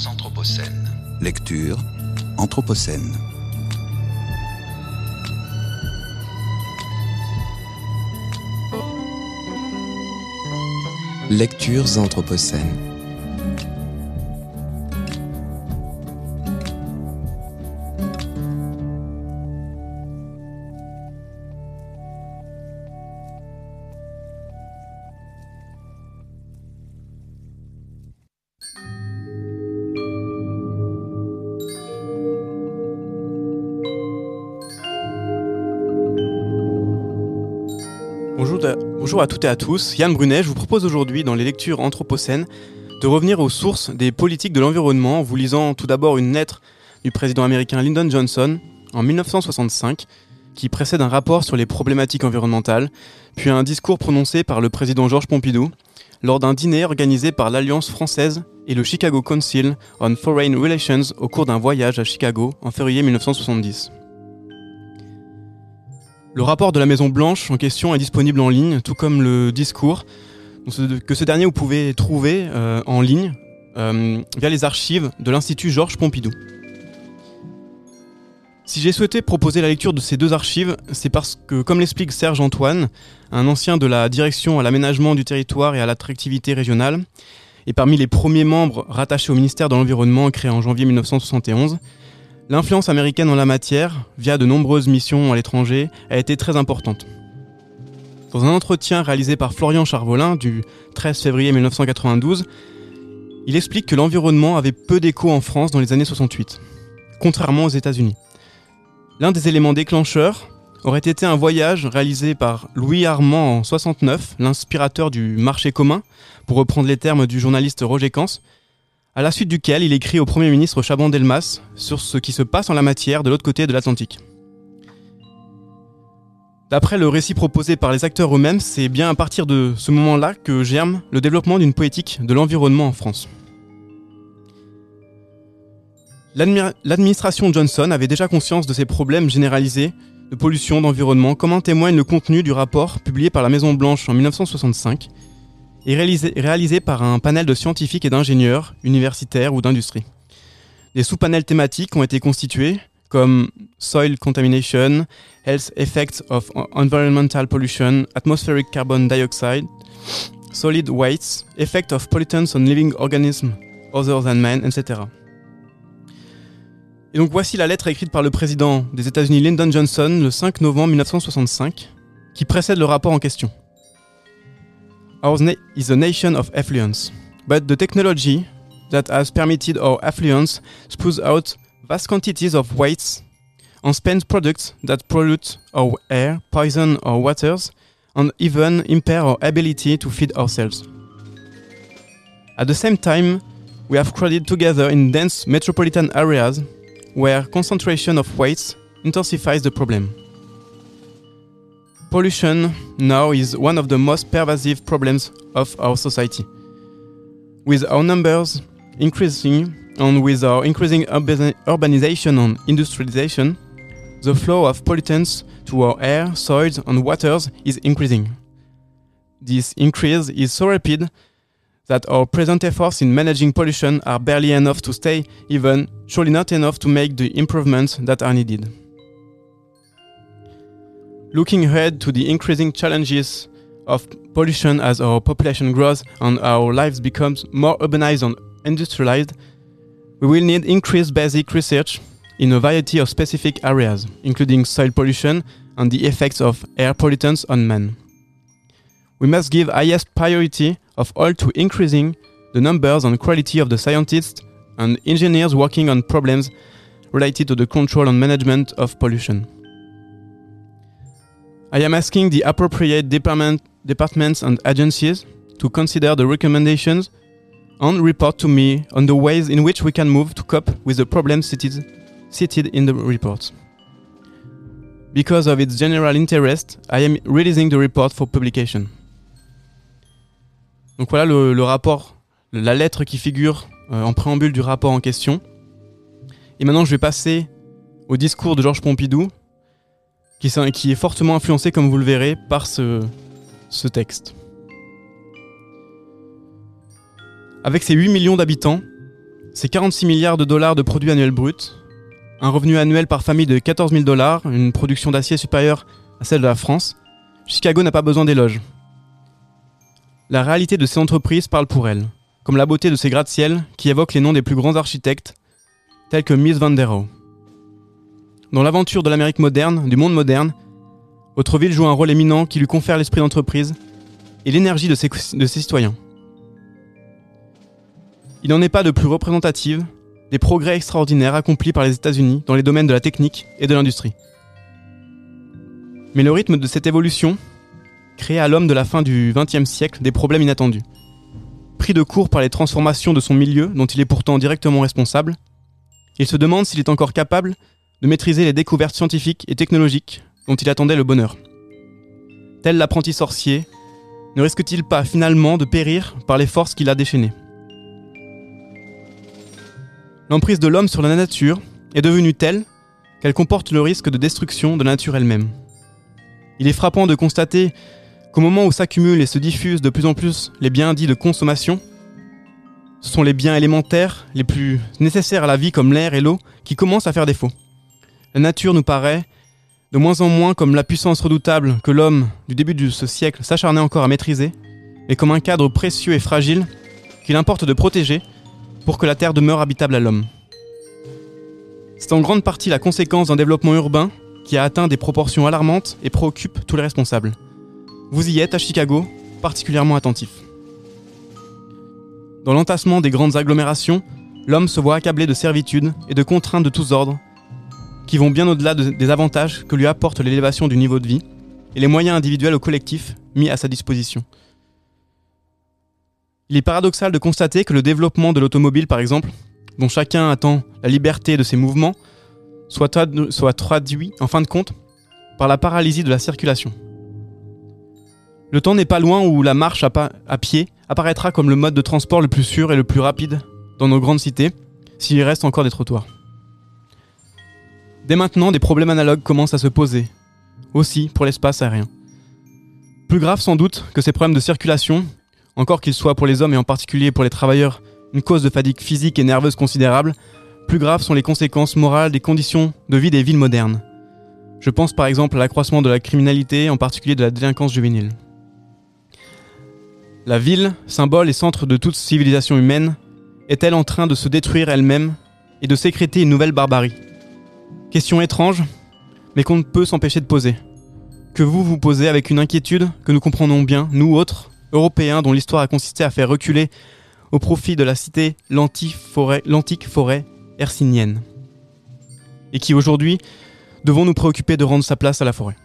Lectures anthropocènes. Lecture anthropocène. Lectures anthropocènes. Bonjour, à- toutes et à tous, Yann Brunet, je vous propose aujourd'hui dans les lectures anthropocènes de revenir aux sources des politiques de l'environnement en vous lisant tout d'abord une lettre du président américain Lyndon Johnson en 1965 qui précède un rapport sur les problématiques environnementales, puis un discours prononcé par le président Georges Pompidou lors d'un dîner organisé par l'Alliance française et le Chicago Council on Foreign Relations au cours d'un voyage à Chicago en février 1970. Le rapport de la Maison Blanche en question est disponible en ligne, tout comme le discours, que ce dernier vous pouvez trouver euh, en ligne euh, via les archives de l'Institut Georges Pompidou. Si j'ai souhaité proposer la lecture de ces deux archives, c'est parce que, comme l'explique Serge Antoine, un ancien de la direction à l'aménagement du territoire et à l'attractivité régionale, et parmi les premiers membres rattachés au ministère de l'Environnement créé en janvier 1971, L'influence américaine en la matière, via de nombreuses missions à l'étranger, a été très importante. Dans un entretien réalisé par Florian Charvolin du 13 février 1992, il explique que l'environnement avait peu d'écho en France dans les années 68, contrairement aux États-Unis. L'un des éléments déclencheurs aurait été un voyage réalisé par Louis Armand en 69, l'inspirateur du marché commun, pour reprendre les termes du journaliste Roger Cans, à la suite duquel il écrit au Premier ministre Chaban-Delmas sur ce qui se passe en la matière de l'autre côté de l'Atlantique. D'après le récit proposé par les acteurs eux-mêmes, c'est bien à partir de ce moment-là que germe le développement d'une politique de l'environnement en France. L'admi- L'administration Johnson avait déjà conscience de ces problèmes généralisés de pollution d'environnement, comme en témoigne le contenu du rapport publié par la Maison Blanche en 1965 et réalisé, par un panel de scientifiques et d'ingénieurs, universitaires ou d'industrie. Des sous-panels thématiques ont été constitués comme Soil Contamination, Health Effects of Environmental Pollution, Atmospheric Carbon Dioxide, Solid Wastes, Effect of Pollutants on Living Organisms Other Than Man, etc. Et donc voici la lettre écrite par le président des États-Unis Lyndon Johnson le 5 novembre 1965, qui précède le rapport en question. Ours is a nation of affluence, but the technology that has permitted our affluence spews out vast quantities of wastes and spends products that pollute our air, poison our waters, and even impair our ability to feed ourselves. At the same time, we have crowded together in dense metropolitan areas where concentration of waste intensifies the problem. Pollution now is one of the most pervasive problems of our society. With our numbers increasing and with our increasing urbanization and industrialization, the flow of pollutants to our air, soils, and waters is increasing. This increase is so rapid that our present efforts in managing pollution are barely enough to stay even, surely not enough to make the improvements that are needed. Looking ahead to the increasing challenges of pollution as our population grows and our lives becomes more urbanized and industrialized, we will need increased basic research in a variety of specific areas, including soil pollution and the effects of air pollutants on man. We must give highest priority of all to increasing the numbers and quality of the scientists and engineers working on problems related to the control and management of pollution. I am asking the appropriate department, departments and agencies to consider the recommendations and report to me on the ways in which we can move to cope with the problems cited, cited in the report. Because of its general interest, I am releasing the report for publication. Donc voilà le, le rapport, la lettre qui figure euh, en préambule du rapport en question. Et maintenant, je vais passer au discours de Georges Pompidou, qui, est fortement influencé, comme vous le verrez, par ce, texte. Avec ses 8 millions d'habitants, C'est 46 milliards de dollars de produits annuels bruts, un revenu annuel par famille de 14 000 dollars, une production d'acier supérieure à celle de la France. Chicago n'a pas besoin d'éloges. La réalité de ces entreprises parle pour elle, comme la beauté de ces gratte-ciel qui évoquent les noms des plus grands architectes, tels que Mies van der Rohe. Dans l'aventure de l'Amérique moderne, du monde moderne, votre ville joue un rôle éminent qui lui confère l'esprit d'entreprise et l'énergie de ses, citoyens. Il n'en est pas de plus représentative des progrès extraordinaires accomplis par les États-Unis dans les domaines de la technique et de l'industrie. Mais le rythme de cette évolution crée à l'homme de la fin du XXe siècle des problèmes inattendus. Pris de court par les transformations de son milieu, dont il est pourtant directement responsable, il se demande s'il est encore capable de maîtriser les découvertes scientifiques et technologiques dont il attendait le bonheur. Tel l'apprenti sorcier, ne risque-t-il pas finalement de périr par les forces qu'il a déchaînées? L'emprise de l'homme sur la nature est devenue telle qu'elle comporte le risque de destruction de la nature elle-même. Il est frappant de constater qu'au moment où s'accumulent et se diffusent de plus en plus les biens dits de consommation, ce sont les biens élémentaires les plus nécessaires à la vie comme l'air et l'eau qui commencent à faire défaut. La nature nous paraît de moins en moins comme la puissance redoutable que l'homme du début de ce siècle s'acharnait encore à maîtriser, et comme un cadre précieux et fragile qu'il importe de protéger pour que la Terre demeure habitable à l'homme. C'est en grande partie la conséquence d'un développement urbain qui a atteint des proportions alarmantes et préoccupe tous les responsables. Vous y êtes à Chicago, particulièrement attentif. Dans l'entassement des grandes agglomérations, l'homme se voit accablé de servitudes et de contraintes de tous ordres, qui vont bien au-delà des avantages que lui apporte l'élévation du niveau de vie et les moyens individuels ou collectifs mis à sa disposition. Il est paradoxal de constater que le développement de l'automobile, par exemple, dont chacun attend la liberté de ses mouvements, soit, soit traduit, en fin de compte, par la paralysie de la circulation. Le temps n'est pas loin où la marche à, à pied apparaîtra comme le mode de transport le plus sûr et le plus rapide dans nos grandes cités, s'il reste encore des trottoirs. Dès maintenant, des problèmes analogues commencent à se poser, aussi pour l'espace aérien. Plus grave sans doute que ces problèmes de circulation encore qu'ils soient pour les hommes et en particulier pour les travailleurs une cause de fatigue physique et nerveuse considérable, plus graves sont les conséquences morales des conditions de vie des villes modernes. Je pense par exemple à l'accroissement de la criminalité, en particulier de la délinquance juvénile. La ville, symbole et centre de toute civilisation humaine, est-elle en train de se détruire elle-même et de sécréter une nouvelle barbarie? Question étrange, mais qu'on ne peut s'empêcher de poser. Que vous vous posez avec une inquiétude que nous comprenons bien, nous autres, européen dont l'histoire a consisté à faire reculer au profit de la cité l'antique forêt, forêt hercinienne. Et qui aujourd'hui devons nous préoccuper de rendre sa place à la forêt.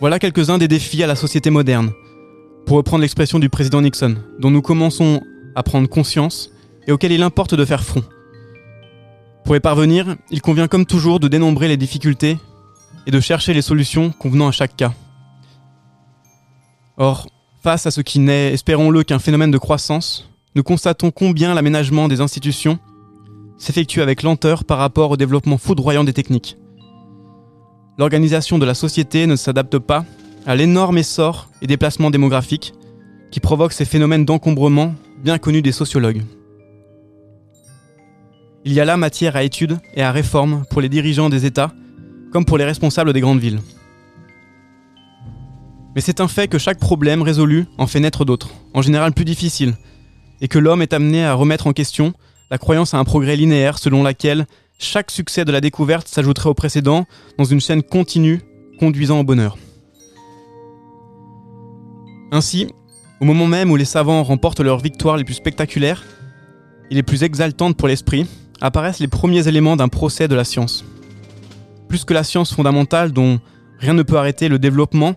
Voilà quelques-uns des défis à la société moderne, pour reprendre l'expression du président Nixon, dont nous commençons à prendre conscience et auxquels il importe de faire front. Pour y parvenir, il convient comme toujours de dénombrer les difficultés et de chercher les solutions convenant à chaque cas. Or, face à ce qui n'est, espérons-le, qu'un phénomène de croissance, nous constatons combien l'aménagement des institutions s'effectue avec lenteur par rapport au développement foudroyant des techniques. L'organisation de la société ne s'adapte pas à l'énorme essor et déplacement démographique qui provoquent ces phénomènes d'encombrement bien connus des sociologues. Il y a là matière à étude et à réforme pour les dirigeants des États comme pour les responsables des grandes villes. Mais c'est un fait que chaque problème résolu en fait naître d'autres, en général plus difficiles, et que l'homme est amené à remettre en question la croyance à un progrès linéaire selon laquelle chaque succès de la découverte s'ajouterait au précédent dans une chaîne continue conduisant au bonheur. Ainsi, au moment même où les savants remportent leurs victoires les plus spectaculaires et les plus exaltantes pour l'esprit, apparaissent les premiers éléments d'un procès de la science. Plus que la science fondamentale dont rien ne peut arrêter le développement,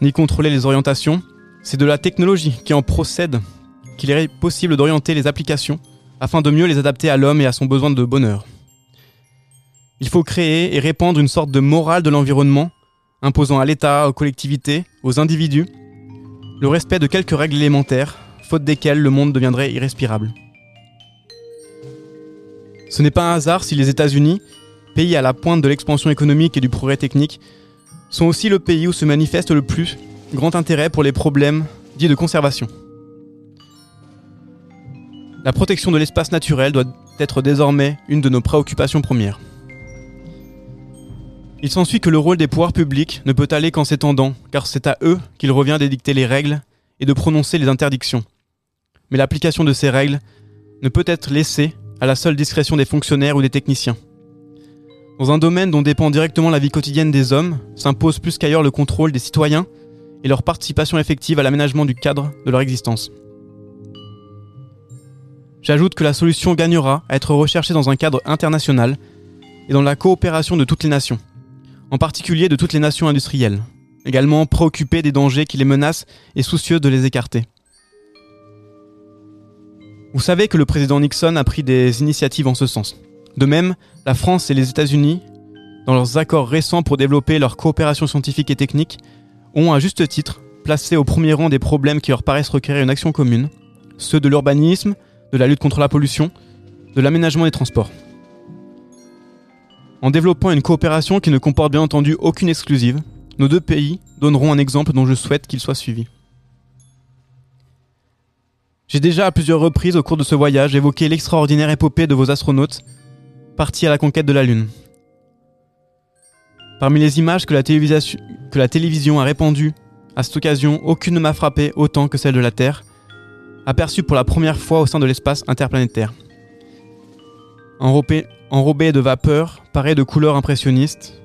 ni contrôler les orientations. C'est de la technologie qui en procède qu'il est possible d'orienter les applications afin de mieux les adapter à l'homme et à son besoin de bonheur. Il faut créer et répandre une sorte de morale de l'environnement, imposant à l'État, aux collectivités, aux individus, le respect de quelques règles élémentaires, faute desquelles le monde deviendrait irrespirable. Ce n'est pas un hasard si les États-Unis, pays à la pointe de l'expansion économique et du progrès technique, sont aussi le pays où se manifeste le plus grand intérêt pour les problèmes dits de conservation. La protection de l'espace naturel doit être désormais une de nos préoccupations premières. Il s'ensuit que le rôle des pouvoirs publics ne peut aller qu'en s'étendant, car c'est à eux qu'il revient d'édicter les règles et de prononcer les interdictions. Mais l'application de ces règles ne peut être laissée à la seule discrétion des fonctionnaires ou des techniciens. Dans un domaine dont dépend directement la vie quotidienne des hommes, s'impose plus qu'ailleurs le contrôle des citoyens et leur participation effective à l'aménagement du cadre de leur existence. J'ajoute que la solution gagnera à être recherchée dans un cadre international et dans la coopération de toutes les nations en particulier de toutes les nations industrielles, également préoccupées des dangers qui les menacent et soucieuses de les écarter. Vous savez que le président Nixon a pris des initiatives en ce sens. De même, la France et les États-Unis, dans leurs accords récents pour développer leur coopération scientifique et technique, ont à juste titre placé au premier rang des problèmes qui leur paraissent requérir une action commune, ceux de l'urbanisme, de la lutte contre la pollution, de l'aménagement des transports en développant une coopération qui ne comporte bien entendu aucune exclusive, nos deux pays donneront un exemple dont je souhaite qu'il soit suivi. J'ai déjà à plusieurs reprises au cours de ce voyage évoqué l'extraordinaire épopée de vos astronautes partis à la conquête de la Lune. Parmi les images que la, télévision a répandues à cette occasion, aucune ne m'a frappé autant que celle de la Terre, aperçue pour la première fois au sein de l'espace interplanétaire. Enrobée, enrobée de vapeur, parée de couleurs impressionnistes,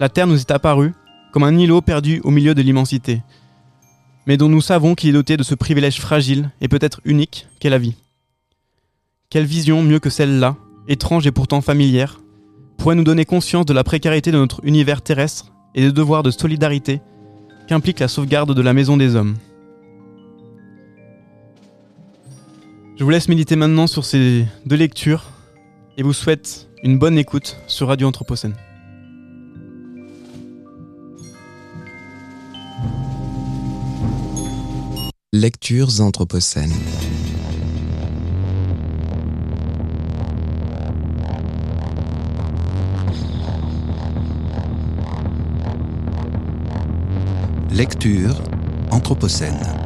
la Terre nous est apparue comme un îlot perdu au milieu de l'immensité, mais dont nous savons qu'il est doté de ce privilège fragile et peut-être unique qu'est la vie. Quelle vision mieux que celle-là, étrange et pourtant familière, pourrait nous donner conscience de la précarité de notre univers terrestre et des devoirs de solidarité qu'implique la sauvegarde de la maison des hommes. Je vous laisse méditer maintenant sur ces deux lectures et vous souhaite une bonne écoute sur Radio Anthropocène. Lectures Anthropocènes. Lecture Anthropocène.